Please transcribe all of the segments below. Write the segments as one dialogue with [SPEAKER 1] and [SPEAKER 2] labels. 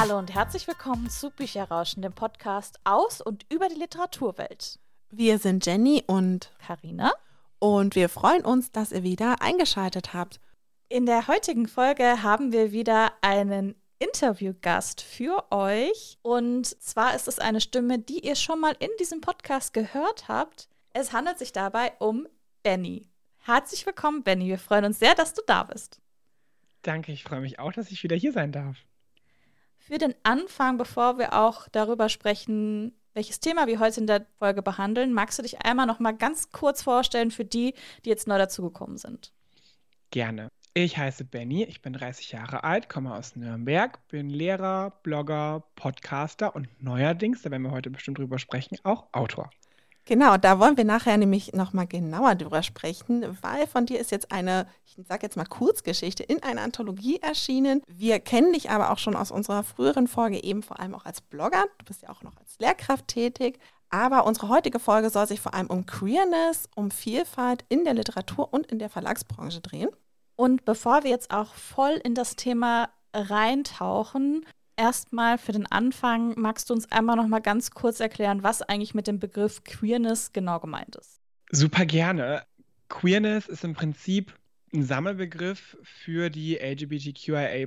[SPEAKER 1] Hallo und herzlich willkommen zu Bücherrauschen, dem Podcast aus und über die Literaturwelt.
[SPEAKER 2] Wir sind Jenny und
[SPEAKER 1] Karina
[SPEAKER 2] und wir freuen uns, dass ihr wieder eingeschaltet habt.
[SPEAKER 1] In der heutigen Folge haben wir wieder einen Interviewgast für euch. Und zwar ist es eine Stimme, die ihr schon mal in diesem Podcast gehört habt. Es handelt sich dabei um Benny. Herzlich willkommen, Benny. Wir freuen uns sehr, dass du da bist.
[SPEAKER 3] Danke, ich freue mich auch, dass ich wieder hier sein darf.
[SPEAKER 1] Für den Anfang, bevor wir auch darüber sprechen, welches Thema wir heute in der Folge behandeln, magst du dich einmal noch mal ganz kurz vorstellen für die, die jetzt neu dazugekommen sind?
[SPEAKER 3] Gerne. Ich heiße Benny, ich bin 30 Jahre alt, komme aus Nürnberg, bin Lehrer, Blogger, Podcaster und neuerdings, da werden wir heute bestimmt drüber sprechen, auch Autor.
[SPEAKER 2] Genau, da wollen wir nachher nämlich nochmal genauer drüber sprechen, weil von dir ist jetzt eine, ich sage jetzt mal Kurzgeschichte, in einer Anthologie erschienen. Wir kennen dich aber auch schon aus unserer früheren Folge eben vor allem auch als Blogger. Du bist ja auch noch als Lehrkraft tätig. Aber unsere heutige Folge soll sich vor allem um Queerness, um Vielfalt in der Literatur und in der Verlagsbranche drehen.
[SPEAKER 1] Und bevor wir jetzt auch voll in das Thema reintauchen, erstmal für den Anfang, magst du uns einmal noch mal ganz kurz erklären, was eigentlich mit dem Begriff Queerness genau gemeint ist?
[SPEAKER 3] Super gerne. Queerness ist im Prinzip ein Sammelbegriff für die LGBTQIA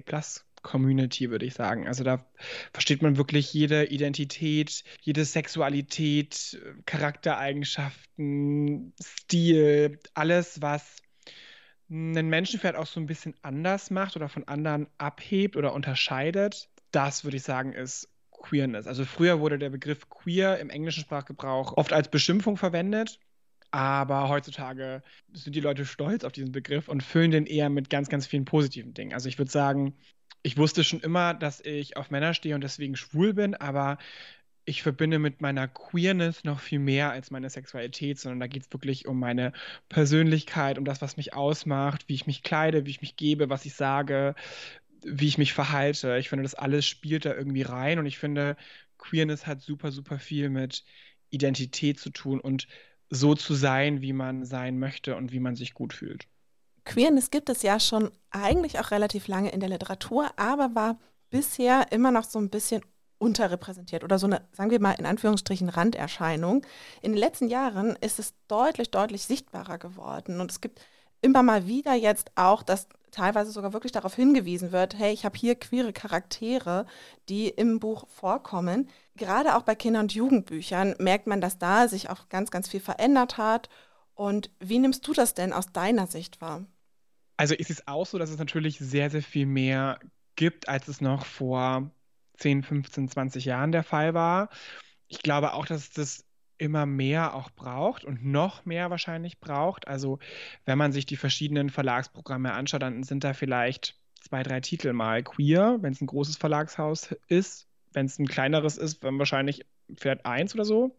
[SPEAKER 3] Community, würde ich sagen. Also da versteht man wirklich jede Identität, jede Sexualität, Charaktereigenschaften, Stil, alles, was einen Menschen vielleicht auch so ein bisschen anders macht oder von anderen abhebt oder unterscheidet, das würde ich sagen, ist Queerness. Also früher wurde der Begriff queer im englischen Sprachgebrauch oft als Beschimpfung verwendet. Aber heutzutage sind die Leute stolz auf diesen Begriff und füllen den eher mit ganz, ganz vielen positiven Dingen. Also ich würde sagen, ich wusste schon immer, dass ich auf Männer stehe und deswegen schwul bin, aber ich verbinde mit meiner Queerness noch viel mehr als meine Sexualität, sondern da geht es wirklich um meine Persönlichkeit, um das, was mich ausmacht, wie ich mich kleide, wie ich mich gebe, was ich sage, wie ich mich verhalte. Ich finde, das alles spielt da irgendwie rein und ich finde, Queerness hat super, super viel mit Identität zu tun und so zu sein, wie man sein möchte und wie man sich gut fühlt.
[SPEAKER 2] Queerness gibt es ja schon eigentlich auch relativ lange in der Literatur, aber war bisher immer noch so ein bisschen unterrepräsentiert oder so eine, sagen wir mal in Anführungsstrichen, Randerscheinung. In den letzten Jahren ist es deutlich, deutlich sichtbarer geworden und es gibt immer mal wieder jetzt auch, dass teilweise sogar wirklich darauf hingewiesen wird, hey, ich habe hier queere Charaktere, die im Buch vorkommen. Gerade auch bei Kinder- und Jugendbüchern merkt man, dass da sich auch ganz, ganz viel verändert hat. Und wie nimmst du das denn aus deiner Sicht wahr?
[SPEAKER 3] Also ist es auch so, dass es natürlich sehr, sehr viel mehr gibt, als es noch vor 10, 15, 20 Jahren der Fall war. Ich glaube auch, dass das immer mehr auch braucht und noch mehr wahrscheinlich braucht. Also wenn man sich die verschiedenen Verlagsprogramme anschaut, dann sind da vielleicht zwei, drei Titel mal queer, wenn es ein großes Verlagshaus ist. Wenn es ein kleineres ist, dann wahrscheinlich vielleicht eins oder so.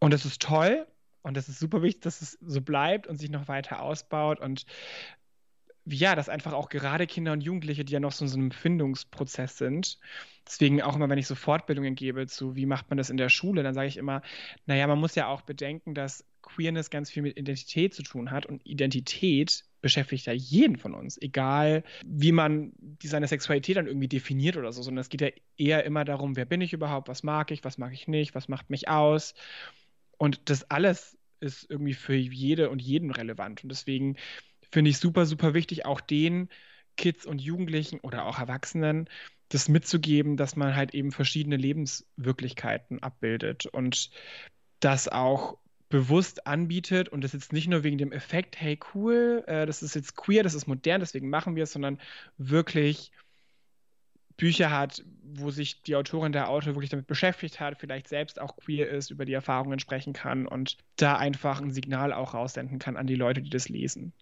[SPEAKER 3] Und das ist toll. Und das ist super wichtig, dass es so bleibt und sich noch weiter ausbaut. Und ja, dass einfach auch gerade Kinder und Jugendliche, die ja noch so in so einem Findungsprozess sind, deswegen auch immer, wenn ich so Fortbildungen gebe zu, wie macht man das in der Schule, dann sage ich immer, naja, man muss ja auch bedenken, dass Queerness ganz viel mit Identität zu tun hat und Identität beschäftigt ja jeden von uns, egal wie man seine Sexualität dann irgendwie definiert oder so, sondern es geht ja eher immer darum, wer bin ich überhaupt, was mag ich, was mag ich nicht, was macht mich aus? Und das alles ist irgendwie für jede und jeden relevant. Und deswegen finde ich super, super wichtig, auch den Kids und Jugendlichen oder auch Erwachsenen das mitzugeben, dass man halt eben verschiedene Lebenswirklichkeiten abbildet und das auch bewusst anbietet und das jetzt nicht nur wegen dem Effekt, hey cool, äh, das ist jetzt queer, das ist modern, deswegen machen wir es, sondern wirklich Bücher hat, wo sich die Autorin, der Autor wirklich damit beschäftigt hat, vielleicht selbst auch queer ist, über die Erfahrungen sprechen kann und da einfach ein Signal auch raussenden kann an die Leute, die das lesen.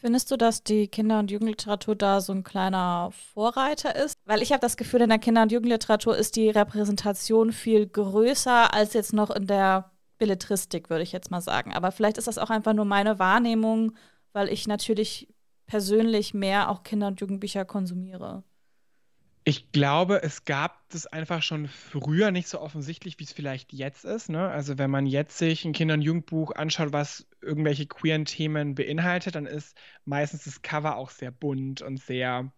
[SPEAKER 1] Findest du, dass die Kinder- und Jugendliteratur da so ein kleiner Vorreiter ist? Weil ich habe das Gefühl, in der Kinder- und Jugendliteratur ist die Repräsentation viel größer als jetzt noch in der Belletristik, würde ich jetzt mal sagen. Aber vielleicht ist das auch einfach nur meine Wahrnehmung, weil ich natürlich persönlich mehr auch Kinder- und Jugendbücher konsumiere.
[SPEAKER 3] Ich glaube, es gab das einfach schon früher nicht so offensichtlich, wie es vielleicht jetzt ist. Ne? Also wenn man jetzt sich ein Kinder- und Jugendbuch anschaut, was irgendwelche queeren Themen beinhaltet, dann ist meistens das Cover auch sehr bunt und sehr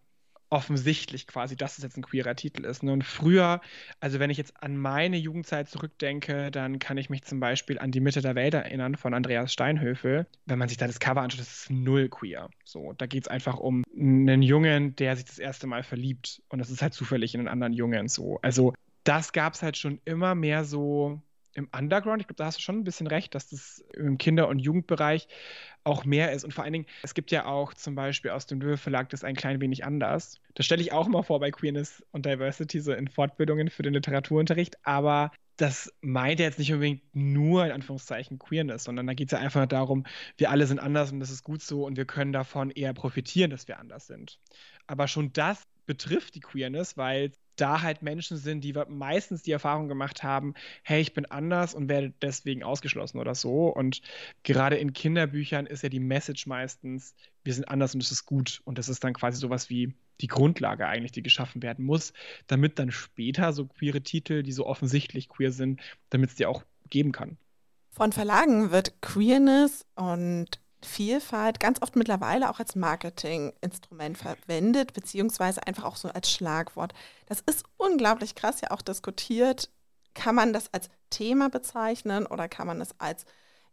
[SPEAKER 3] offensichtlich quasi, dass es jetzt ein queerer Titel ist. Ne? Und früher, also wenn ich jetzt an meine Jugendzeit zurückdenke, dann kann ich mich zum Beispiel an die Mitte der Welt erinnern von Andreas Steinhöfel. Wenn man sich da das Cover anschaut, das ist null queer. So, da geht es einfach um einen Jungen, der sich das erste Mal verliebt. Und das ist halt zufällig in einen anderen Jungen so. Also das gab es halt schon immer mehr so im Underground. Ich glaube, da hast du schon ein bisschen recht, dass das im Kinder- und Jugendbereich auch mehr ist. Und vor allen Dingen, es gibt ja auch zum Beispiel aus dem Löwe Verlag das ein klein wenig anders. Das stelle ich auch mal vor bei Queerness und Diversity, so in Fortbildungen für den Literaturunterricht. Aber das meint ja jetzt nicht unbedingt nur in Anführungszeichen Queerness, sondern da geht es ja einfach darum, wir alle sind anders und das ist gut so und wir können davon eher profitieren, dass wir anders sind. Aber schon das betrifft die Queerness, weil da halt Menschen sind, die meistens die Erfahrung gemacht haben, hey, ich bin anders und werde deswegen ausgeschlossen oder so. Und gerade in Kinderbüchern ist ja die Message meistens, wir sind anders und das ist gut. Und das ist dann quasi sowas wie die Grundlage eigentlich, die geschaffen werden muss, damit dann später so queere Titel, die so offensichtlich queer sind, damit es die auch geben kann.
[SPEAKER 2] Von Verlagen wird Queerness und Vielfalt ganz oft mittlerweile auch als Marketinginstrument verwendet, beziehungsweise einfach auch so als Schlagwort. Das ist unglaublich krass ja auch diskutiert. Kann man das als Thema bezeichnen oder kann man es als,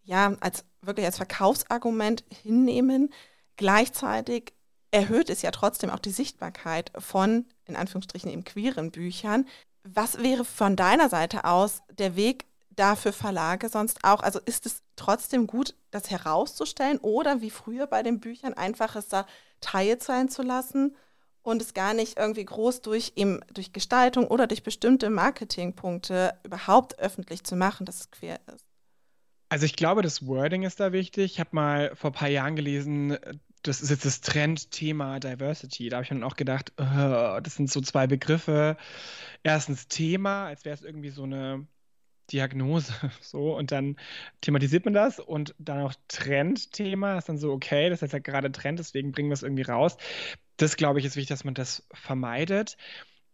[SPEAKER 2] ja, als wirklich als Verkaufsargument hinnehmen? Gleichzeitig erhöht es ja trotzdem auch die Sichtbarkeit von, in Anführungsstrichen, eben queeren Büchern. Was wäre von deiner Seite aus der Weg, da für Verlage sonst auch? Also ist es trotzdem gut, das herauszustellen oder wie früher bei den Büchern einfach es da teilt sein zu lassen und es gar nicht irgendwie groß durch, eben durch Gestaltung oder durch bestimmte Marketingpunkte überhaupt öffentlich zu machen, dass es queer ist?
[SPEAKER 3] Also ich glaube, das Wording ist da wichtig. Ich habe mal vor ein paar Jahren gelesen, das ist jetzt das Trendthema Diversity. Da habe ich dann auch gedacht, uh, das sind so zwei Begriffe. Erstens Thema, als wäre es irgendwie so eine Diagnose, so, und dann thematisiert man das und dann auch Trendthema ist dann so, okay, das ist ja gerade Trend, deswegen bringen wir es irgendwie raus. Das, glaube ich, ist wichtig, dass man das vermeidet.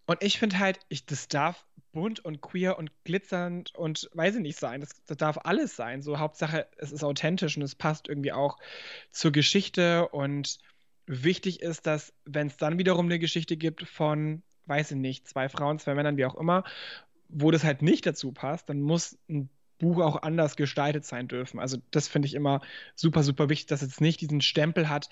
[SPEAKER 3] Und ich finde halt, ich, das darf bunt und queer und glitzernd und weiß ich nicht sein. Das, das darf alles sein. So, Hauptsache, es ist authentisch und es passt irgendwie auch zur Geschichte. Und wichtig ist, dass, wenn es dann wiederum eine Geschichte gibt von, weiß ich nicht, zwei Frauen, zwei Männern, wie auch immer, wo das halt nicht dazu passt, dann muss ein Buch auch anders gestaltet sein dürfen. Also das finde ich immer super, super wichtig, dass es nicht diesen Stempel hat,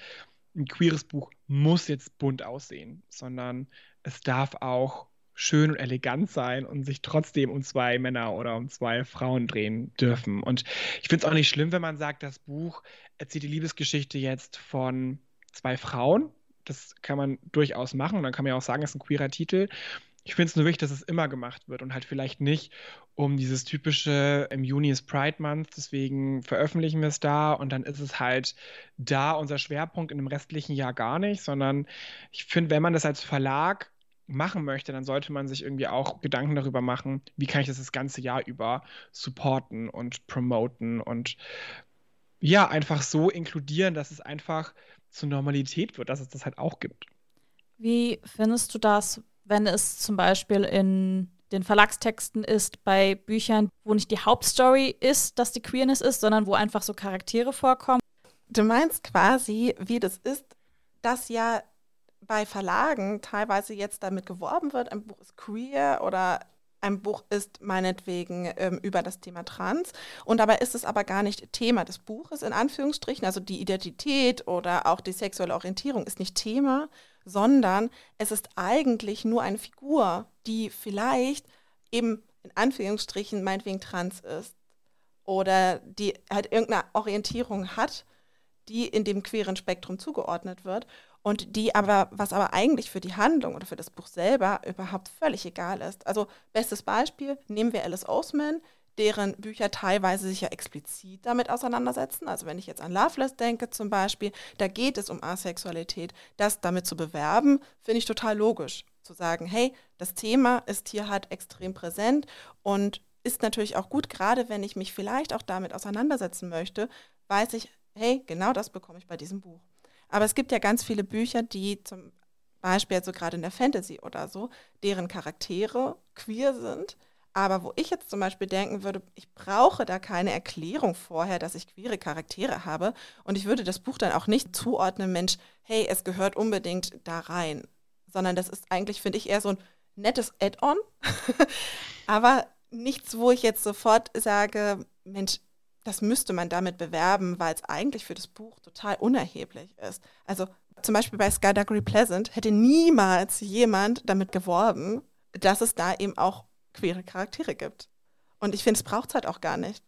[SPEAKER 3] ein queeres Buch muss jetzt bunt aussehen, sondern es darf auch schön und elegant sein und sich trotzdem um zwei Männer oder um zwei Frauen drehen dürfen. Und ich finde es auch nicht schlimm, wenn man sagt, das Buch erzählt die Liebesgeschichte jetzt von zwei Frauen. Das kann man durchaus machen und dann kann man ja auch sagen, es ist ein queerer Titel. Ich finde es nur wichtig, dass es immer gemacht wird und halt vielleicht nicht um dieses typische, im Juni ist Pride Month, deswegen veröffentlichen wir es da und dann ist es halt da unser Schwerpunkt in dem restlichen Jahr gar nicht, sondern ich finde, wenn man das als Verlag machen möchte, dann sollte man sich irgendwie auch Gedanken darüber machen, wie kann ich das das ganze Jahr über supporten und promoten und ja, einfach so inkludieren, dass es einfach zur Normalität wird, dass es das halt auch gibt.
[SPEAKER 1] Wie findest du das, wenn es zum Beispiel in den Verlagstexten ist, bei Büchern, wo nicht die Hauptstory ist, dass die Queerness ist, sondern wo einfach so Charaktere vorkommen.
[SPEAKER 2] Du meinst quasi, wie das ist, dass ja bei Verlagen teilweise jetzt damit geworben wird, ein Buch ist queer oder ein Buch ist meinetwegen ähm, über das Thema Trans und dabei ist es aber gar nicht Thema des Buches in Anführungsstrichen, also die Identität oder auch die sexuelle Orientierung ist nicht Thema, sondern es ist eigentlich nur eine Figur, die vielleicht eben in Anführungsstrichen meinetwegen trans ist oder die halt irgendeine Orientierung hat, die in dem queeren Spektrum zugeordnet wird und die aber, was aber eigentlich für die Handlung oder für das Buch selber überhaupt völlig egal ist. Also bestes Beispiel, nehmen wir Alice Oseman, deren Bücher teilweise sich ja explizit damit auseinandersetzen. Also wenn ich jetzt an Loveless denke zum Beispiel, da geht es um Asexualität. Das damit zu bewerben, finde ich total logisch. Zu sagen, hey, das Thema ist hier halt extrem präsent und ist natürlich auch gut, gerade wenn ich mich vielleicht auch damit auseinandersetzen möchte, weiß ich, hey, genau das bekomme ich bei diesem Buch. Aber es gibt ja ganz viele Bücher, die zum Beispiel, also gerade in der Fantasy oder so, deren Charaktere queer sind aber wo ich jetzt zum Beispiel denken würde, ich brauche da keine Erklärung vorher, dass ich queere Charaktere habe. Und ich würde das Buch dann auch nicht zuordnen, Mensch, hey, es gehört unbedingt da rein. sondern das ist eigentlich, finde ich, eher so ein nettes Add-on, aber nichts, wo ich jetzt sofort sage, Mensch, das müsste man damit bewerben, weil es eigentlich für das Buch total unerheblich ist. Also zum Beispiel bei Skydaggery Pleasant hätte niemals jemand damit geworben, dass es da eben auch queere Charaktere gibt. Und ich finde, es braucht es halt auch gar nicht.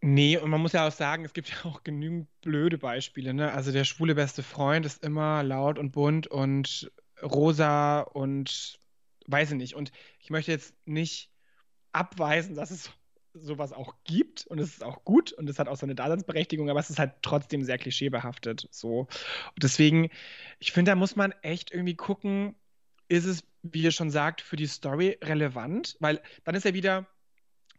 [SPEAKER 3] Nee, und man muss ja auch sagen, es gibt ja auch genügend blöde Beispiele. Ne? Also der schwule beste Freund ist immer laut und bunt und rosa und weiß ich nicht. Und ich möchte jetzt nicht abweisen, dass es sowas auch gibt und es ist auch gut und es hat auch seine Daseinsberechtigung, aber es ist halt trotzdem sehr klischeebehaftet. So. Und deswegen, ich finde, da muss man echt irgendwie gucken, ist es, wie ihr schon sagt, für die Story relevant? Weil dann ist ja wieder,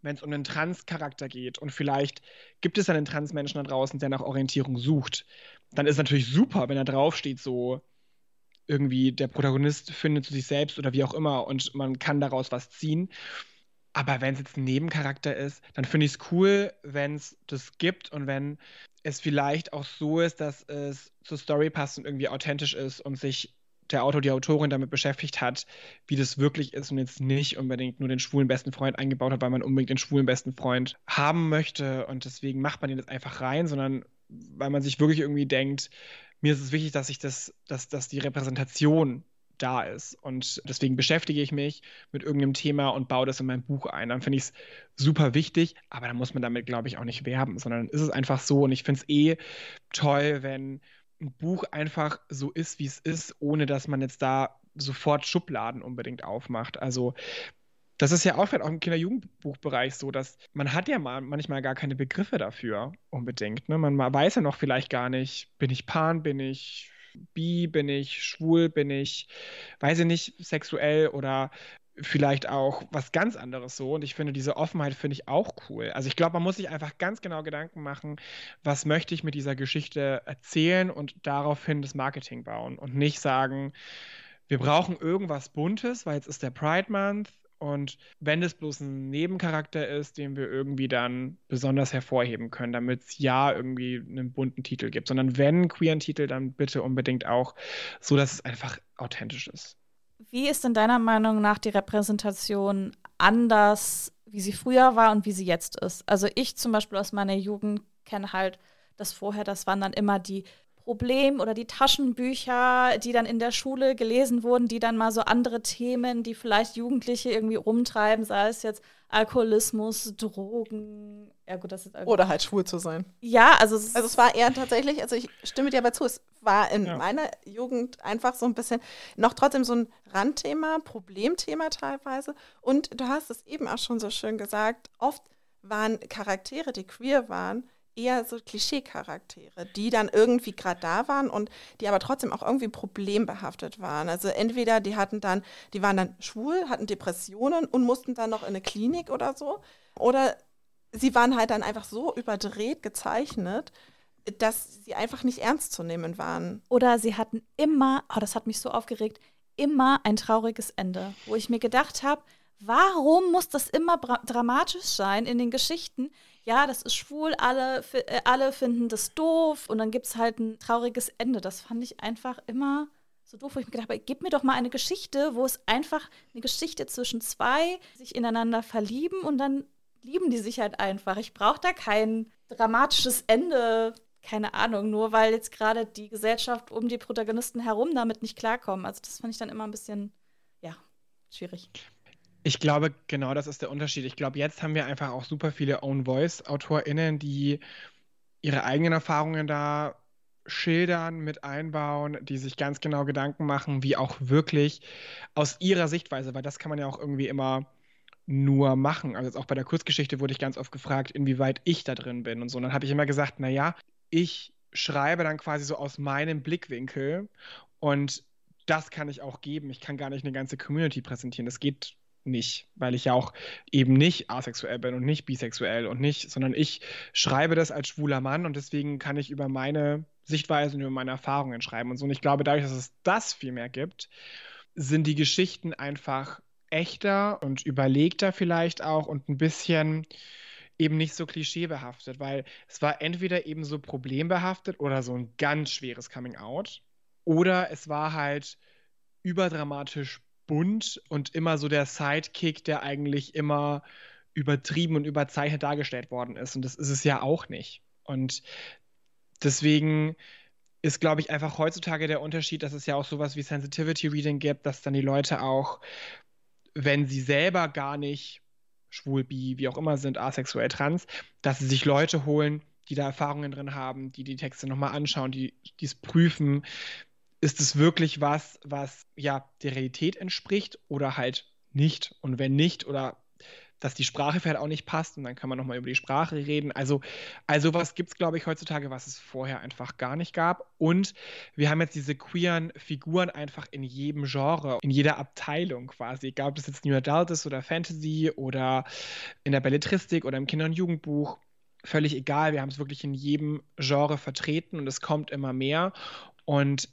[SPEAKER 3] wenn es um einen Trans-Charakter geht und vielleicht gibt es einen Trans-Menschen da draußen, der nach Orientierung sucht, dann ist es natürlich super, wenn da draufsteht, so irgendwie der Protagonist findet zu sich selbst oder wie auch immer und man kann daraus was ziehen. Aber wenn es jetzt ein Nebencharakter ist, dann finde ich es cool, wenn es das gibt und wenn es vielleicht auch so ist, dass es zur Story passt und irgendwie authentisch ist und sich der Autor, die Autorin damit beschäftigt hat, wie das wirklich ist und jetzt nicht unbedingt nur den schwulen besten Freund eingebaut hat, weil man unbedingt den schwulen besten Freund haben möchte und deswegen macht man den jetzt einfach rein, sondern weil man sich wirklich irgendwie denkt, mir ist es wichtig, dass ich das, dass, dass die Repräsentation da ist. Und deswegen beschäftige ich mich mit irgendeinem Thema und baue das in mein Buch ein. Dann finde ich es super wichtig, aber da muss man damit, glaube ich, auch nicht werben, sondern ist es einfach so. Und ich finde es eh toll, wenn ein Buch einfach so ist, wie es ist, ohne dass man jetzt da sofort Schubladen unbedingt aufmacht. Also das ist ja auch vielleicht auch im Kinder-Jugendbuchbereich so, dass man hat ja mal manchmal gar keine Begriffe dafür unbedingt. Ne? Man weiß ja noch vielleicht gar nicht, bin ich Pan, bin ich bi, bin ich schwul, bin ich, weiß ich nicht, sexuell oder vielleicht auch was ganz anderes so. Und ich finde, diese Offenheit finde ich auch cool. Also ich glaube, man muss sich einfach ganz genau Gedanken machen, was möchte ich mit dieser Geschichte erzählen und daraufhin das Marketing bauen und nicht sagen, wir brauchen irgendwas Buntes, weil jetzt ist der Pride Month und wenn es bloß ein Nebencharakter ist, den wir irgendwie dann besonders hervorheben können, damit es ja irgendwie einen bunten Titel gibt, sondern wenn queeren Titel, dann bitte unbedingt auch so, dass es einfach authentisch ist.
[SPEAKER 1] Wie ist denn deiner Meinung nach die Repräsentation anders, wie sie früher war und wie sie jetzt ist? Also ich zum Beispiel aus meiner Jugend kenne halt das vorher, das waren dann immer die Problem oder die Taschenbücher, die dann in der Schule gelesen wurden, die dann mal so andere Themen, die vielleicht Jugendliche irgendwie rumtreiben, sei es jetzt Alkoholismus, Drogen,
[SPEAKER 2] ja gut, das ist oder halt schwul zu sein.
[SPEAKER 1] Ja, also
[SPEAKER 2] es, also es war eher tatsächlich, also ich stimme dir aber zu, es war in ja. meiner Jugend einfach so ein bisschen noch trotzdem so ein Randthema, Problemthema teilweise und du hast es eben auch schon so schön gesagt, oft waren Charaktere, die queer waren, eher so Klischee-Charaktere, die dann irgendwie gerade da waren und die aber trotzdem auch irgendwie problembehaftet waren. Also entweder die hatten dann, die waren dann schwul, hatten Depressionen und mussten dann noch in eine Klinik oder so. Oder sie waren halt dann einfach so überdreht gezeichnet, dass sie einfach nicht ernst zu nehmen waren.
[SPEAKER 1] Oder sie hatten immer, oh, das hat mich so aufgeregt, immer ein trauriges Ende, wo ich mir gedacht habe, warum muss das immer dramatisch sein in den Geschichten? Ja, das ist schwul, alle, äh, alle finden das doof und dann gibt es halt ein trauriges Ende. Das fand ich einfach immer so doof, wo ich mir gedacht habe, gib mir doch mal eine Geschichte, wo es einfach eine Geschichte zwischen zwei sich ineinander verlieben und dann lieben die sich halt einfach. Ich brauche da kein dramatisches Ende, keine Ahnung, nur weil jetzt gerade die Gesellschaft um die Protagonisten herum damit nicht klarkommen. Also das fand ich dann immer ein bisschen, ja, schwierig.
[SPEAKER 3] Ich glaube, genau das ist der Unterschied. Ich glaube, jetzt haben wir einfach auch super viele Own-Voice-AutorInnen, die ihre eigenen Erfahrungen da schildern, mit einbauen, die sich ganz genau Gedanken machen, wie auch wirklich aus ihrer Sichtweise, weil das kann man ja auch irgendwie immer nur machen. Also jetzt auch bei der Kurzgeschichte wurde ich ganz oft gefragt, inwieweit ich da drin bin und so. Und dann habe ich immer gesagt, naja, ich schreibe dann quasi so aus meinem Blickwinkel und das kann ich auch geben. Ich kann gar nicht eine ganze Community präsentieren. Das geht nicht, weil ich ja auch eben nicht asexuell bin und nicht bisexuell und nicht, sondern ich schreibe das als schwuler Mann und deswegen kann ich über meine Sichtweise und über meine Erfahrungen schreiben und so. Und ich glaube, dadurch, dass es das viel mehr gibt, sind die Geschichten einfach echter und überlegter vielleicht auch und ein bisschen eben nicht so klischeebehaftet, weil es war entweder eben so problembehaftet oder so ein ganz schweres Coming Out oder es war halt überdramatisch bunt und immer so der Sidekick, der eigentlich immer übertrieben und überzeichnet dargestellt worden ist. Und das ist es ja auch nicht. Und deswegen ist, glaube ich, einfach heutzutage der Unterschied, dass es ja auch sowas wie Sensitivity Reading gibt, dass dann die Leute auch, wenn sie selber gar nicht schwul, bi, wie auch immer sind, asexuell, trans, dass sie sich Leute holen, die da Erfahrungen drin haben, die die Texte nochmal anschauen, die es prüfen. Ist es wirklich was, was ja der Realität entspricht oder halt nicht? Und wenn nicht, oder dass die Sprache vielleicht auch nicht passt und dann kann man nochmal über die Sprache reden. Also, also was gibt es, glaube ich, heutzutage, was es vorher einfach gar nicht gab. Und wir haben jetzt diese queeren Figuren einfach in jedem Genre, in jeder Abteilung quasi, egal ob das jetzt New Adult ist oder Fantasy oder in der Belletristik oder im Kinder- und Jugendbuch. Völlig egal, wir haben es wirklich in jedem Genre vertreten und es kommt immer mehr. Und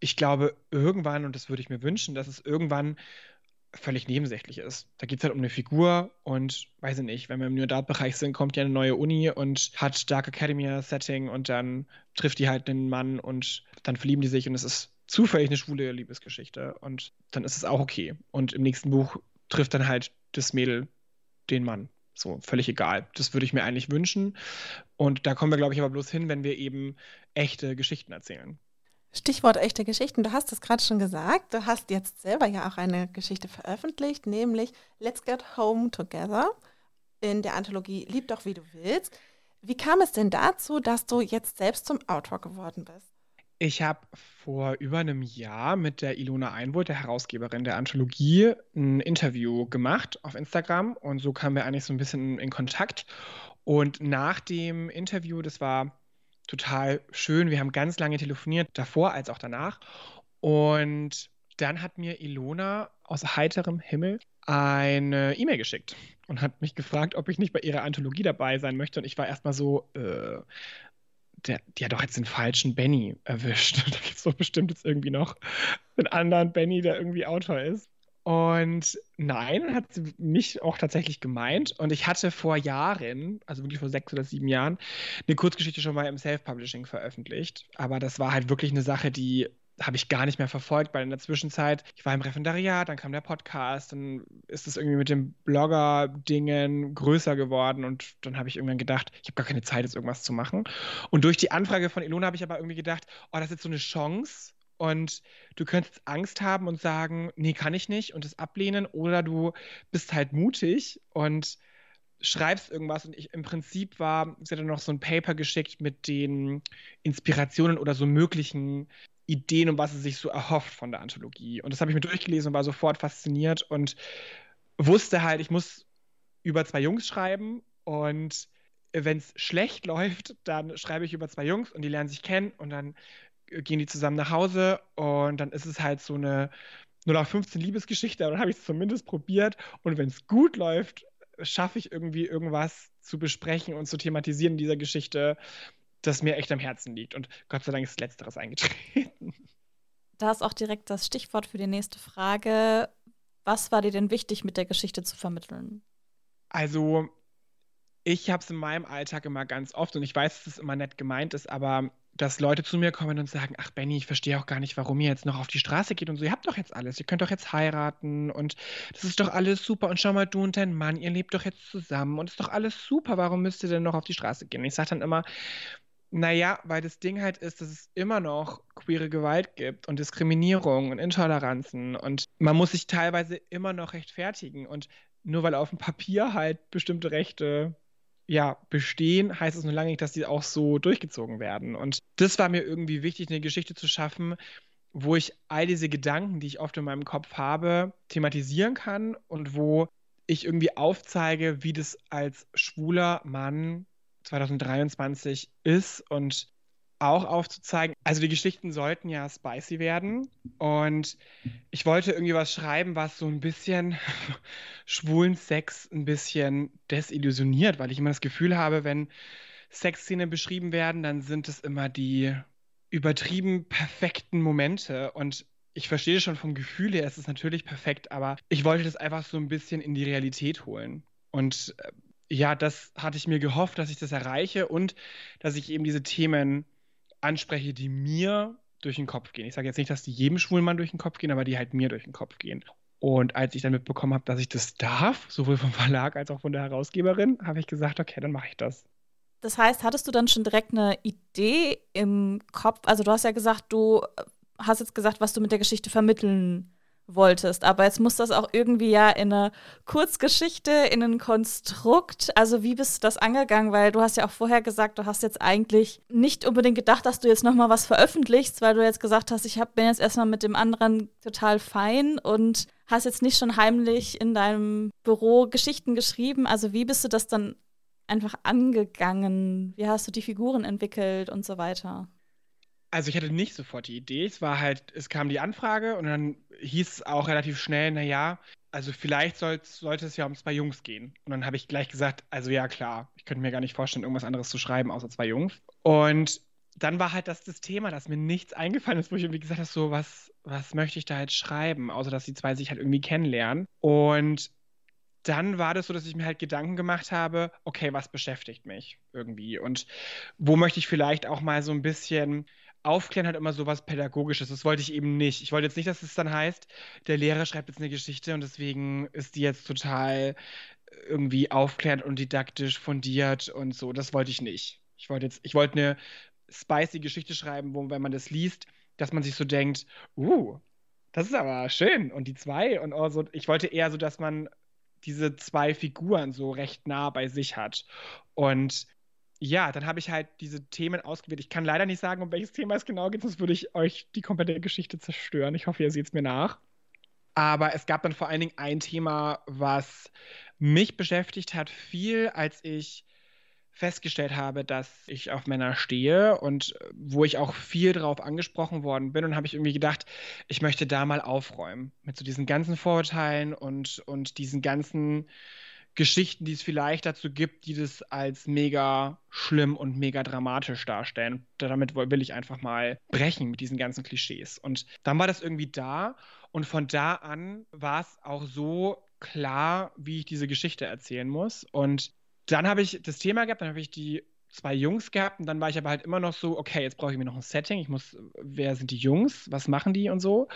[SPEAKER 3] ich glaube, irgendwann, und das würde ich mir wünschen, dass es irgendwann völlig nebensächlich ist. Da geht es halt um eine Figur und weiß ich nicht, wenn wir im New Adult-Bereich sind, kommt ja eine neue Uni und hat Dark Academia-Setting und dann trifft die halt einen Mann und dann verlieben die sich und es ist zufällig eine schwule Liebesgeschichte und dann ist es auch okay. Und im nächsten Buch trifft dann halt das Mädel den Mann. So, völlig egal. Das würde ich mir eigentlich wünschen. Und da kommen wir, glaube ich, aber bloß hin, wenn wir eben echte Geschichten erzählen.
[SPEAKER 2] Stichwort echte Geschichten. Du hast es gerade schon gesagt. Du hast jetzt selber ja auch eine Geschichte veröffentlicht, nämlich Let's Get Home Together in der Anthologie Lieb doch wie du willst. Wie kam es denn dazu, dass du jetzt selbst zum Autor geworden bist?
[SPEAKER 3] Ich habe vor über einem Jahr mit der Ilona Einwohl, der Herausgeberin der Anthologie, ein Interview gemacht auf Instagram und so kamen wir eigentlich so ein bisschen in Kontakt. Und nach dem Interview, das war total schön. Wir haben ganz lange telefoniert, davor als auch danach. Und dann hat mir Ilona aus heiterem Himmel eine E-Mail geschickt und hat mich gefragt, ob ich nicht bei ihrer Anthologie dabei sein möchte. Und ich war erstmal so, äh, der, die hat doch jetzt den falschen Benny erwischt. da gibt es doch bestimmt jetzt irgendwie noch einen anderen Benny, der irgendwie Autor ist. Und nein, hat sie mich auch tatsächlich gemeint. Und ich hatte vor Jahren, also wirklich vor sechs oder sieben Jahren, eine Kurzgeschichte schon mal im Self-Publishing veröffentlicht. Aber das war halt wirklich eine Sache, die habe ich gar nicht mehr verfolgt, weil in der Zwischenzeit, ich war im Referendariat, dann kam der Podcast, dann ist es irgendwie mit dem Blogger-Dingen größer geworden und dann habe ich irgendwann gedacht, ich habe gar keine Zeit, jetzt irgendwas zu machen. Und durch die Anfrage von Ilona habe ich aber irgendwie gedacht, oh, das ist jetzt so eine Chance, und du könntest Angst haben und sagen, nee, kann ich nicht und es ablehnen oder du bist halt mutig und schreibst irgendwas und ich im Prinzip war, sie hat dann noch so ein Paper geschickt mit den Inspirationen oder so möglichen Ideen und was sie sich so erhofft von der Anthologie. Und das habe ich mir durchgelesen und war sofort fasziniert und wusste halt, ich muss über zwei Jungs schreiben und wenn es schlecht läuft, dann schreibe ich über zwei Jungs und die lernen sich kennen und dann gehen die zusammen nach Hause und dann ist es halt so eine 0815 Liebesgeschichte, aber dann habe ich es zumindest probiert und wenn es gut läuft, schaffe ich irgendwie irgendwas zu besprechen und zu thematisieren in dieser Geschichte, das mir echt am Herzen liegt. Und Gott sei Dank ist Letzteres eingetreten.
[SPEAKER 1] Da ist auch direkt das Stichwort für die nächste Frage. Was war dir denn wichtig, mit der Geschichte zu vermitteln?
[SPEAKER 3] Also, ich habe es in meinem Alltag immer ganz oft und ich weiß, dass es immer nett gemeint ist, aber dass Leute zu mir kommen und sagen, ach Benny, ich verstehe auch gar nicht, warum ihr jetzt noch auf die Straße geht und so, ihr habt doch jetzt alles, ihr könnt doch jetzt heiraten und das ist doch alles super. Und schau mal, du und dein Mann, ihr lebt doch jetzt zusammen und ist doch alles super, warum müsst ihr denn noch auf die Straße gehen? Ich sage dann immer, naja, weil das Ding halt ist, dass es immer noch queere Gewalt gibt und Diskriminierung und Intoleranzen. Und man muss sich teilweise immer noch rechtfertigen. Und nur weil auf dem Papier halt bestimmte Rechte ja, bestehen, heißt es nur lange nicht, dass die auch so durchgezogen werden. Und das war mir irgendwie wichtig, eine Geschichte zu schaffen, wo ich all diese Gedanken, die ich oft in meinem Kopf habe, thematisieren kann und wo ich irgendwie aufzeige, wie das als schwuler Mann 2023 ist und auch aufzuzeigen. Also die Geschichten sollten ja spicy werden und ich wollte irgendwie was schreiben, was so ein bisschen schwulen Sex ein bisschen desillusioniert, weil ich immer das Gefühl habe, wenn Sexszenen beschrieben werden, dann sind es immer die übertrieben perfekten Momente und ich verstehe schon vom Gefühl her, es ist natürlich perfekt, aber ich wollte das einfach so ein bisschen in die Realität holen. Und äh, ja, das hatte ich mir gehofft, dass ich das erreiche und dass ich eben diese Themen anspreche, die mir durch den Kopf gehen. Ich sage jetzt nicht, dass die jedem schwulen Mann durch den Kopf gehen, aber die halt mir durch den Kopf gehen. Und als ich dann mitbekommen habe, dass ich das darf, sowohl vom Verlag als auch von der Herausgeberin, habe ich gesagt, okay, dann mache ich das.
[SPEAKER 1] Das heißt, hattest du dann schon direkt eine Idee im Kopf? Also du hast ja gesagt, du hast jetzt gesagt, was du mit der Geschichte vermitteln wolltest. Aber jetzt muss das auch irgendwie ja in eine Kurzgeschichte, in ein Konstrukt. Also wie bist du das angegangen? Weil du hast ja auch vorher gesagt, du hast jetzt eigentlich nicht unbedingt gedacht, dass du jetzt noch mal was veröffentlichst, weil du jetzt gesagt hast, ich hab, bin jetzt erstmal mit dem anderen total fein und hast jetzt nicht schon heimlich in deinem Büro Geschichten geschrieben. Also wie bist du das dann einfach angegangen? Wie hast du die Figuren entwickelt und so weiter?
[SPEAKER 3] Also ich hatte nicht sofort die Idee. Es war halt, es kam die Anfrage und dann hieß es auch relativ schnell, naja, also vielleicht sollte es ja um zwei Jungs gehen. Und dann habe ich gleich gesagt, also ja klar, ich könnte mir gar nicht vorstellen, irgendwas anderes zu schreiben, außer zwei Jungs. Und dann war halt das das Thema, dass mir nichts eingefallen ist, wo ich irgendwie gesagt habe, so was, was möchte ich da jetzt schreiben, außer dass die zwei sich halt irgendwie kennenlernen. Und dann war das so, dass ich mir halt Gedanken gemacht habe, okay, was beschäftigt mich irgendwie und wo möchte ich vielleicht auch mal so ein bisschen Aufklären hat immer so was Pädagogisches. Das wollte ich eben nicht. Ich wollte jetzt nicht, dass es dann heißt, der Lehrer schreibt jetzt eine Geschichte und deswegen ist die jetzt total irgendwie aufklärend und didaktisch fundiert und so. Das wollte ich nicht. Ich wollte jetzt, ich wollte eine spicy Geschichte schreiben, wo, wenn man das liest, dass man sich so denkt, uh, das ist aber schön. Und die zwei und oh, so, ich wollte eher so, dass man diese zwei Figuren so recht nah bei sich hat. Und ja, dann habe ich halt diese Themen ausgewählt. Ich kann leider nicht sagen, um welches Thema es genau geht, sonst würde ich euch die komplette Geschichte zerstören. Ich hoffe, ihr seht es mir nach. Aber es gab dann vor allen Dingen ein Thema, was mich beschäftigt hat, viel, als ich festgestellt habe, dass ich auf Männer stehe und wo ich auch viel drauf angesprochen worden bin und habe ich irgendwie gedacht, ich möchte da mal aufräumen mit so diesen ganzen Vorurteilen und, und diesen ganzen Geschichten, die es vielleicht dazu gibt, die das als mega schlimm und mega dramatisch darstellen. Damit will ich einfach mal brechen mit diesen ganzen Klischees. Und dann war das irgendwie da und von da an war es auch so klar, wie ich diese Geschichte erzählen muss. Und dann habe ich das Thema gehabt, dann habe ich die zwei Jungs gehabt und dann war ich aber halt immer noch so, okay, jetzt brauche ich mir noch ein Setting. Ich muss, wer sind die Jungs? Was machen die und so?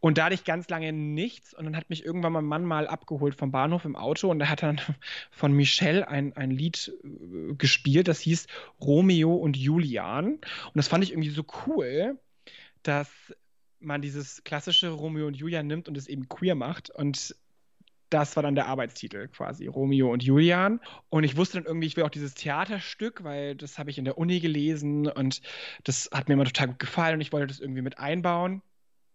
[SPEAKER 3] Und da hatte ich ganz lange nichts und dann hat mich irgendwann mein Mann mal abgeholt vom Bahnhof im Auto und er hat dann von Michelle ein, ein Lied äh, gespielt, das hieß Romeo und Julian. Und das fand ich irgendwie so cool, dass man dieses klassische Romeo und Julian nimmt und es eben queer macht. Und das war dann der Arbeitstitel quasi, Romeo und Julian. Und ich wusste dann irgendwie, ich will auch dieses Theaterstück, weil das habe ich in der Uni gelesen und das hat mir immer total gut gefallen und ich wollte das irgendwie mit einbauen.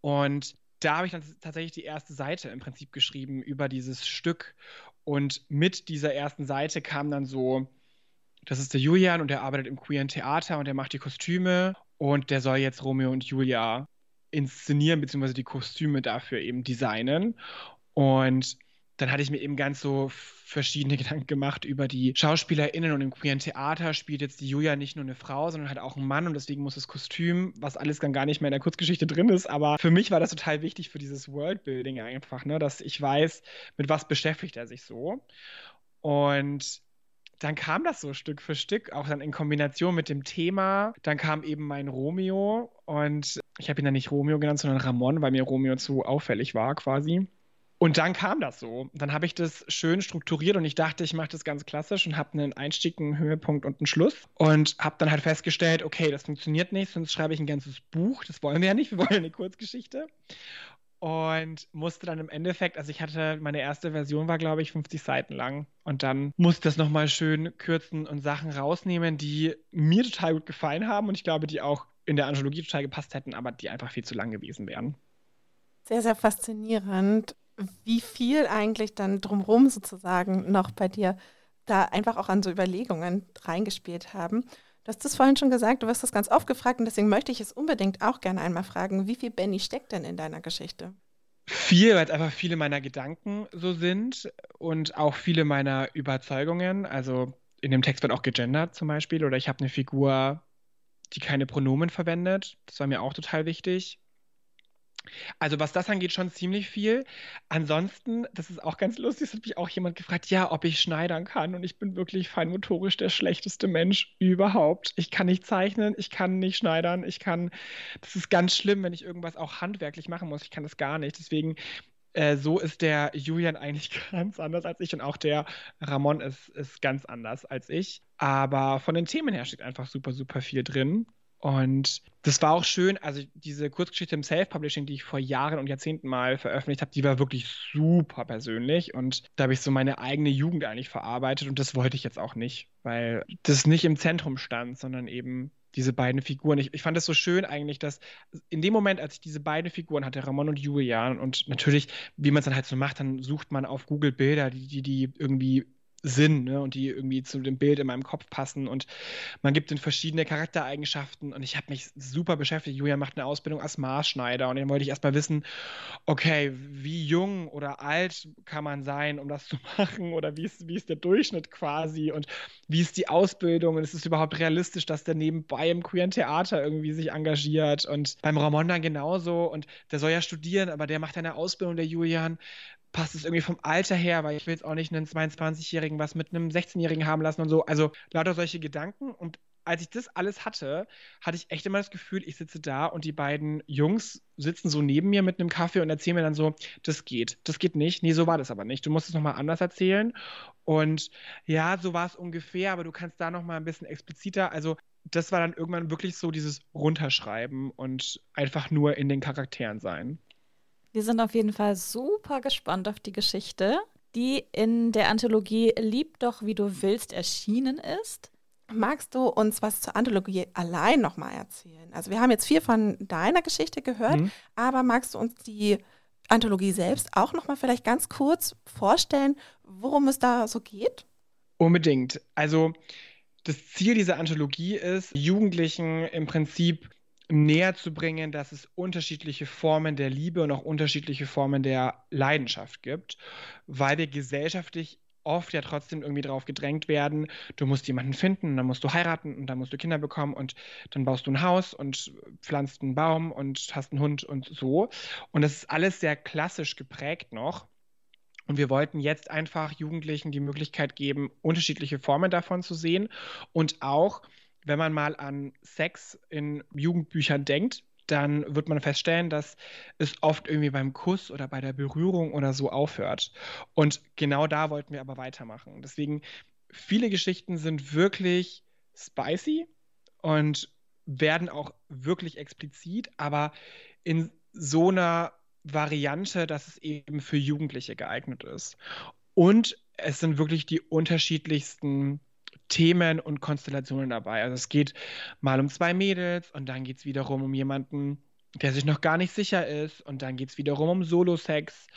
[SPEAKER 3] Und da habe ich dann tatsächlich die erste Seite im Prinzip geschrieben über dieses Stück. Und mit dieser ersten Seite kam dann so, das ist der Julian und der arbeitet im queeren Theater und der macht die Kostüme und der soll jetzt Romeo und Julia inszenieren, beziehungsweise die Kostüme dafür eben designen. Und dann hatte ich mir eben ganz so verschiedene Gedanken gemacht über die SchauspielerInnen und im queeren Theater spielt jetzt die Julia nicht nur eine Frau, sondern halt auch ein Mann und deswegen muss das Kostüm, was alles dann gar nicht mehr in der Kurzgeschichte drin ist, aber für mich war das total wichtig für dieses Worldbuilding einfach, ne, dass ich weiß, mit was beschäftigt er sich so. Und dann kam das so Stück für Stück, auch dann in Kombination mit dem Thema. Dann kam eben mein Romeo und ich habe ihn dann nicht Romeo genannt, sondern Ramon, weil mir Romeo zu auffällig war quasi. Und dann kam das so. Dann habe ich das schön strukturiert und ich dachte, ich mache das ganz klassisch und habe einen Einstieg, einen Höhepunkt und einen Schluss. Und habe dann halt festgestellt, okay, das funktioniert nicht, sonst schreibe ich ein ganzes Buch. Das wollen wir ja nicht, wir wollen eine Kurzgeschichte. Und musste dann im Endeffekt, also ich hatte, meine erste Version war, glaube ich, 50 Seiten lang. Und dann musste das nochmal schön kürzen und Sachen rausnehmen, die mir total gut gefallen haben und ich glaube, die auch in der Anthologie total gepasst hätten, aber die einfach viel zu lang gewesen wären.
[SPEAKER 2] Sehr, sehr faszinierend wie viel eigentlich dann drumherum sozusagen noch bei dir da einfach auch an so Überlegungen reingespielt haben. Du hast es vorhin schon gesagt, du wirst das ganz oft gefragt und deswegen möchte ich es unbedingt auch gerne einmal fragen, wie viel Benny steckt denn in deiner Geschichte?
[SPEAKER 3] Viel, weil es einfach viele meiner Gedanken so sind und auch viele meiner Überzeugungen. Also in dem Text wird auch gegendert zum Beispiel oder ich habe eine Figur, die keine Pronomen verwendet. Das war mir auch total wichtig. Also was das angeht, schon ziemlich viel. Ansonsten, das ist auch ganz lustig, es hat mich auch jemand gefragt, ja, ob ich schneidern kann. Und ich bin wirklich feinmotorisch der schlechteste Mensch überhaupt. Ich kann nicht zeichnen, ich kann nicht schneidern, ich kann, das ist ganz schlimm, wenn ich irgendwas auch handwerklich machen muss. Ich kann das gar nicht. Deswegen, äh, so ist der Julian eigentlich ganz anders als ich und auch der Ramon ist, ist ganz anders als ich. Aber von den Themen her steht einfach super, super viel drin. Und das war auch schön, also diese Kurzgeschichte im Self-Publishing, die ich vor Jahren und Jahrzehnten mal veröffentlicht habe, die war wirklich super persönlich. Und da habe ich so meine eigene Jugend eigentlich verarbeitet. Und das wollte ich jetzt auch nicht, weil das nicht im Zentrum stand, sondern eben diese beiden Figuren. Ich, ich fand es so schön eigentlich, dass in dem Moment, als ich diese beiden Figuren hatte, Ramon und Julian, und natürlich, wie man es dann halt so macht, dann sucht man auf Google Bilder, die, die, die irgendwie Sinn ne, und die irgendwie zu dem Bild in meinem Kopf passen. Und man gibt ihnen verschiedene Charaktereigenschaften. Und ich habe mich super beschäftigt. Julian macht eine Ausbildung als Maßschneider. Und dann wollte ich erstmal wissen, okay, wie jung oder alt kann man sein, um das zu machen? Oder wie ist, wie ist der Durchschnitt quasi? Und wie ist die Ausbildung? Und ist es überhaupt realistisch, dass der nebenbei im queeren Theater irgendwie sich engagiert? Und beim Ramon dann genauso. Und der soll ja studieren, aber der macht eine Ausbildung, der Julian passt es irgendwie vom Alter her, weil ich will jetzt auch nicht einen 22-Jährigen was mit einem 16-Jährigen haben lassen und so. Also lauter solche Gedanken. Und als ich das alles hatte, hatte ich echt immer das Gefühl, ich sitze da und die beiden Jungs sitzen so neben mir mit einem Kaffee und erzählen mir dann so, das geht, das geht nicht. Nee, so war das aber nicht. Du musst es nochmal anders erzählen. Und ja, so war es ungefähr, aber du kannst da nochmal ein bisschen expliziter. Also das war dann irgendwann wirklich so dieses Runterschreiben und einfach nur in den Charakteren sein.
[SPEAKER 1] Wir sind auf jeden Fall super gespannt auf die Geschichte, die in der Anthologie Lieb doch wie du willst erschienen ist.
[SPEAKER 2] Magst du uns was zur Anthologie allein nochmal erzählen? Also wir haben jetzt viel von deiner Geschichte gehört, mhm. aber magst du uns die Anthologie selbst auch nochmal vielleicht ganz kurz vorstellen, worum es da so geht?
[SPEAKER 3] Unbedingt. Also das Ziel dieser Anthologie ist, Jugendlichen im Prinzip näher zu bringen, dass es unterschiedliche Formen der Liebe und auch unterschiedliche Formen der Leidenschaft gibt, weil wir gesellschaftlich oft ja trotzdem irgendwie darauf gedrängt werden, du musst jemanden finden, dann musst du heiraten und dann musst du Kinder bekommen und dann baust du ein Haus und pflanzt einen Baum und hast einen Hund und so. Und das ist alles sehr klassisch geprägt noch. Und wir wollten jetzt einfach Jugendlichen die Möglichkeit geben, unterschiedliche Formen davon zu sehen und auch wenn man mal an Sex in Jugendbüchern denkt, dann wird man feststellen, dass es oft irgendwie beim Kuss oder bei der Berührung oder so aufhört. Und genau da wollten wir aber weitermachen. Deswegen, viele Geschichten sind wirklich spicy und werden auch wirklich explizit, aber in so einer Variante, dass es eben für Jugendliche geeignet ist. Und es sind wirklich die unterschiedlichsten Themen und Konstellationen dabei. Also es geht mal um zwei Mädels und dann geht es wiederum um jemanden, der sich noch gar nicht sicher ist und dann geht es wiederum um Solo-Sex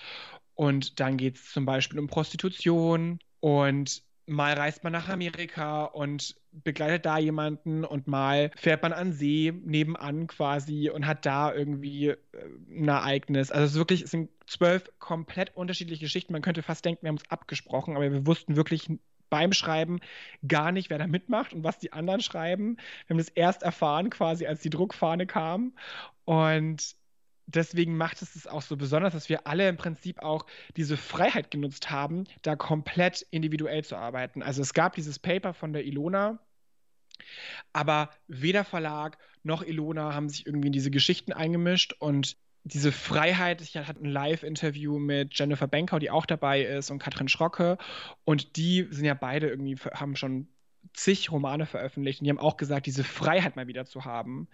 [SPEAKER 3] und dann geht es zum Beispiel um Prostitution und mal reist man nach Amerika und begleitet da jemanden und mal fährt man an See nebenan quasi und hat da irgendwie äh, ein Ereignis. Also es, wirklich, es sind zwölf komplett unterschiedliche Geschichten. Man könnte fast denken, wir haben es abgesprochen, aber wir wussten wirklich beim Schreiben gar nicht, wer da mitmacht und was die anderen schreiben. Wir haben das erst erfahren, quasi als die Druckfahne kam. Und deswegen macht es es auch so besonders, dass wir alle im Prinzip auch diese Freiheit genutzt haben, da komplett individuell zu arbeiten. Also es gab dieses Paper von der Ilona, aber weder Verlag noch Ilona haben sich irgendwie in diese Geschichten eingemischt und diese Freiheit, ich hatte ein Live-Interview mit Jennifer Benkau, die auch dabei ist, und Katrin Schrocke. Und die sind ja beide irgendwie, haben schon zig Romane veröffentlicht und die haben auch gesagt, diese Freiheit mal wieder zu haben,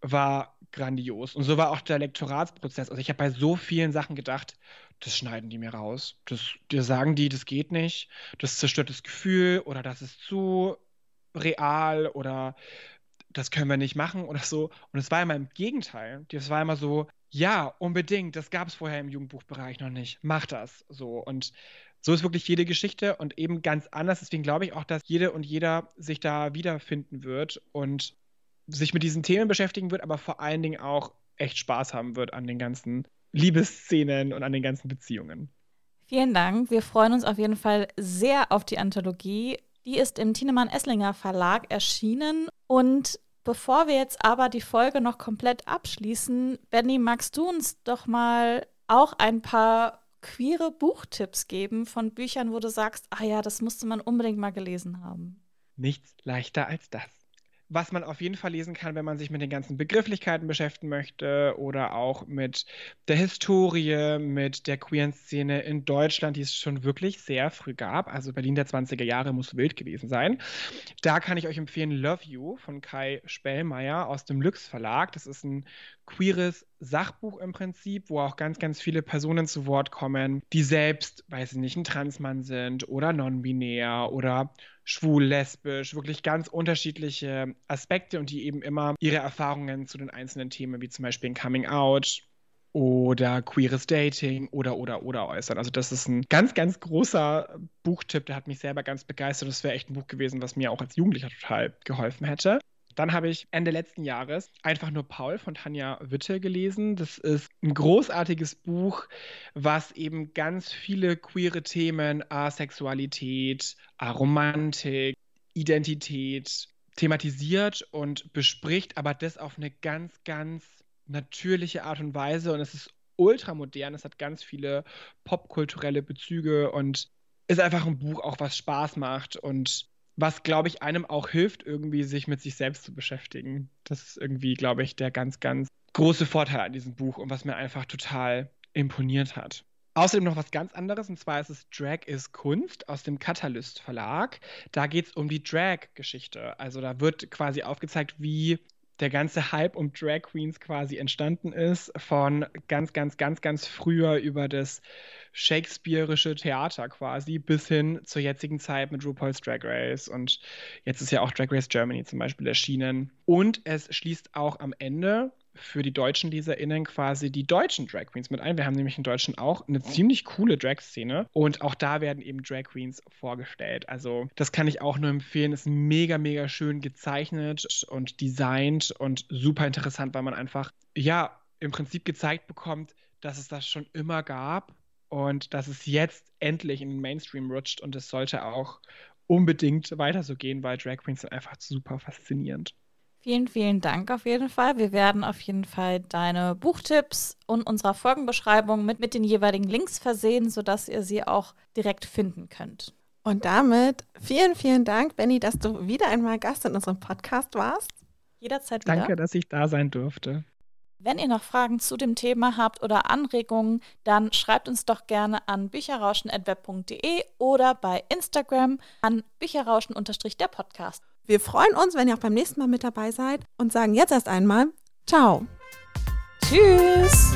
[SPEAKER 3] war grandios. Und so war auch der Lektoratsprozess. Also ich habe bei so vielen Sachen gedacht, das schneiden die mir raus. Das, dir sagen die, das geht nicht, das zerstört das Gefühl oder das ist zu real oder das können wir nicht machen oder so. Und es war immer im Gegenteil. Das war immer so, ja, unbedingt, das gab es vorher im Jugendbuchbereich noch nicht. Mach das so. Und so ist wirklich jede Geschichte und eben ganz anders. Deswegen glaube ich auch, dass jede und jeder sich da wiederfinden wird und sich mit diesen Themen beschäftigen wird, aber vor allen Dingen auch echt Spaß haben wird an den ganzen Liebesszenen und an den ganzen Beziehungen.
[SPEAKER 1] Vielen Dank. Wir freuen uns auf jeden Fall sehr auf die Anthologie. Die ist im Tienemann Esslinger Verlag erschienen und Bevor wir jetzt aber die Folge noch komplett abschließen, Benny, magst du uns doch mal auch ein paar queere Buchtipps geben von Büchern, wo du sagst, ah ja, das musste man unbedingt mal gelesen haben?
[SPEAKER 3] Nichts leichter als das was man auf jeden Fall lesen kann, wenn man sich mit den ganzen Begrifflichkeiten beschäftigen möchte oder auch mit der Historie, mit der queeren Szene in Deutschland, die es schon wirklich sehr früh gab. Also Berlin der 20er Jahre muss wild gewesen sein. Da kann ich euch empfehlen Love You von Kai Spellmeier aus dem Lux Verlag. Das ist ein queeres Sachbuch im Prinzip, wo auch ganz, ganz viele Personen zu Wort kommen, die selbst, weiß ich nicht, ein Transmann sind oder non-binär oder schwul, lesbisch, wirklich ganz unterschiedliche Aspekte und die eben immer ihre Erfahrungen zu den einzelnen Themen, wie zum Beispiel ein Coming Out oder queeres Dating oder oder oder äußern. Also das ist ein ganz, ganz großer Buchtipp, der hat mich selber ganz begeistert. Das wäre echt ein Buch gewesen, was mir auch als Jugendlicher total geholfen hätte. Dann habe ich Ende letzten Jahres einfach nur Paul von Tanja Witte gelesen. Das ist ein großartiges Buch, was eben ganz viele queere Themen, Asexualität, Aromantik, Identität thematisiert und bespricht, aber das auf eine ganz, ganz natürliche Art und Weise. Und es ist ultramodern, es hat ganz viele popkulturelle Bezüge und ist einfach ein Buch, auch was Spaß macht und was, glaube ich, einem auch hilft, irgendwie sich mit sich selbst zu beschäftigen. Das ist irgendwie, glaube ich, der ganz, ganz große Vorteil an diesem Buch und was mir einfach total imponiert hat. Außerdem noch was ganz anderes, und zwar ist es Drag is Kunst aus dem Catalyst Verlag. Da geht es um die Drag-Geschichte. Also da wird quasi aufgezeigt, wie der ganze Hype um Drag Queens quasi entstanden ist, von ganz, ganz, ganz, ganz früher über das Shakespeareische Theater quasi bis hin zur jetzigen Zeit mit RuPaul's Drag Race und jetzt ist ja auch Drag Race Germany zum Beispiel erschienen. Und es schließt auch am Ende für die deutschen LeserInnen quasi die deutschen Drag Queens mit ein. Wir haben nämlich in Deutschland auch eine ziemlich coole Drag-Szene und auch da werden eben Drag Queens vorgestellt. Also das kann ich auch nur empfehlen. Ist mega, mega schön gezeichnet und designt und super interessant, weil man einfach, ja, im Prinzip gezeigt bekommt, dass es das schon immer gab und dass es jetzt endlich in den Mainstream rutscht und es sollte auch unbedingt weiter so gehen, weil Drag Queens sind einfach super faszinierend.
[SPEAKER 1] Vielen, vielen Dank auf jeden Fall. Wir werden auf jeden Fall deine Buchtipps und unserer Folgenbeschreibung mit, mit den jeweiligen Links versehen, sodass ihr sie auch direkt finden könnt.
[SPEAKER 2] Und damit vielen, vielen Dank, Benny, dass du wieder einmal Gast in unserem Podcast warst.
[SPEAKER 1] Jederzeit wieder.
[SPEAKER 3] Danke, dass ich da sein durfte.
[SPEAKER 1] Wenn ihr noch Fragen zu dem Thema habt oder Anregungen, dann schreibt uns doch gerne an bücherrauschen.web.de oder bei Instagram an bücherrauschen-der Podcast.
[SPEAKER 2] Wir freuen uns, wenn ihr auch beim nächsten Mal mit dabei seid und sagen jetzt erst einmal Ciao.
[SPEAKER 1] Tschüss.